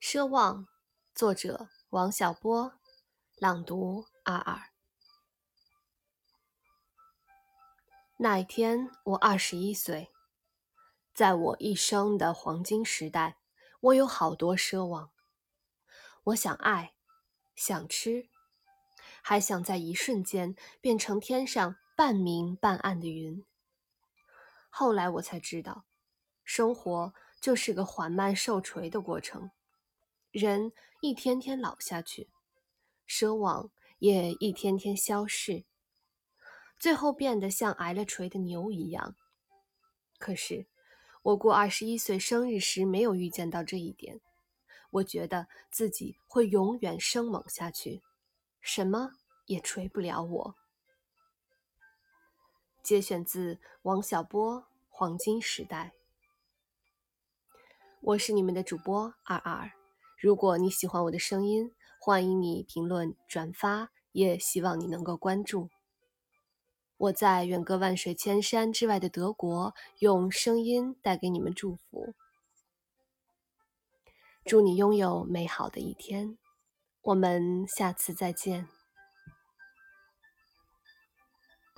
奢望，作者王小波，朗读二二。那一天，我二十一岁，在我一生的黄金时代，我有好多奢望。我想爱，想吃，还想在一瞬间变成天上半明半暗的云。后来我才知道，生活就是个缓慢受锤的过程。人一天天老下去，奢望也一天天消逝，最后变得像挨了锤的牛一样。可是，我过二十一岁生日时没有预见到这一点，我觉得自己会永远生猛下去，什么也锤不了我。节选自王小波《黄金时代》，我是你们的主播二二。如果你喜欢我的声音，欢迎你评论、转发，也希望你能够关注。我在远隔万水千山之外的德国，用声音带给你们祝福。祝你拥有美好的一天，我们下次再见。